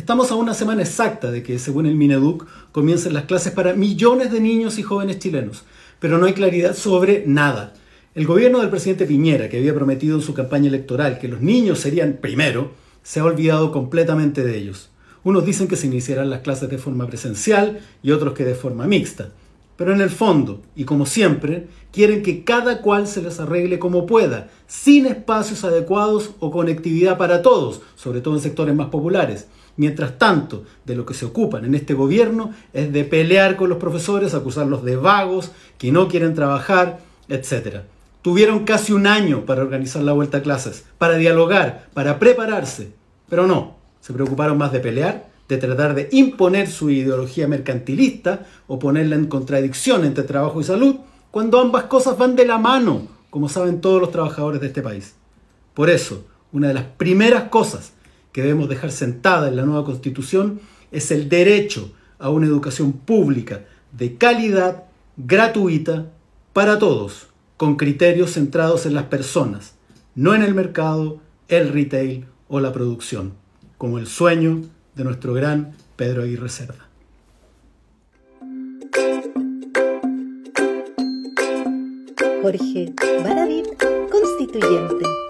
Estamos a una semana exacta de que, según el Mineduc, comiencen las clases para millones de niños y jóvenes chilenos, pero no hay claridad sobre nada. El gobierno del presidente Piñera, que había prometido en su campaña electoral que los niños serían primero, se ha olvidado completamente de ellos. Unos dicen que se iniciarán las clases de forma presencial y otros que de forma mixta. Pero en el fondo, y como siempre, quieren que cada cual se les arregle como pueda, sin espacios adecuados o conectividad para todos, sobre todo en sectores más populares. Mientras tanto, de lo que se ocupan en este gobierno es de pelear con los profesores, acusarlos de vagos, que no quieren trabajar, etc. Tuvieron casi un año para organizar la vuelta a clases, para dialogar, para prepararse, pero no, se preocuparon más de pelear, de tratar de imponer su ideología mercantilista o ponerla en contradicción entre trabajo y salud, cuando ambas cosas van de la mano, como saben todos los trabajadores de este país. Por eso, una de las primeras cosas que debemos dejar sentada en la nueva constitución es el derecho a una educación pública de calidad, gratuita, para todos, con criterios centrados en las personas, no en el mercado, el retail o la producción, como el sueño de nuestro gran Pedro Aguirre Cerda. Jorge Baradit, constituyente.